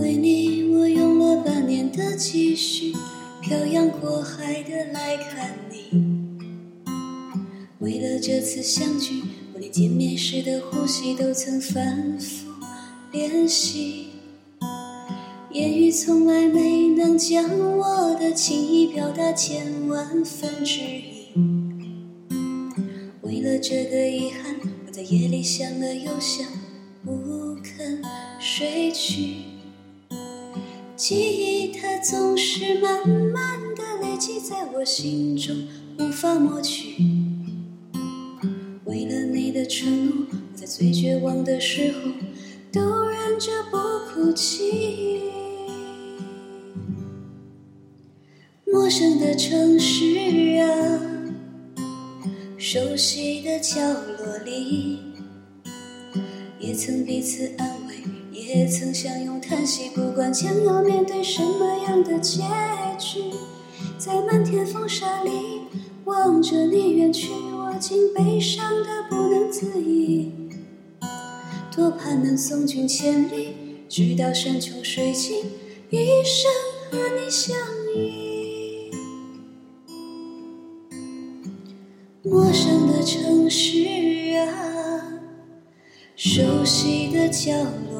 为你，我用了半年的积蓄，漂洋过海的来看你。为了这次相聚，我连见面时的呼吸都曾反复练习，言语从来没能将我的情意表达千万分之一。为了这个遗憾，我在夜里想了又想，不肯睡去。记忆它总是慢慢的累积在我心中，无法抹去。为了你的承诺，我在最绝望的时候都忍着不哭泣。陌生的城市啊，熟悉的角落里，也曾彼此安慰，也曾相拥叹息。不管将要面对什么样的结局，在漫天风沙里望着你远去，我竟悲伤的不能自已。多盼能送君千里，直到山穷水尽，一生和你相依。陌生的城市啊，熟悉的角落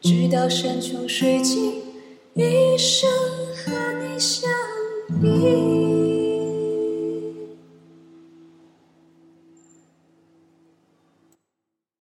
直到山穷水尽。一生。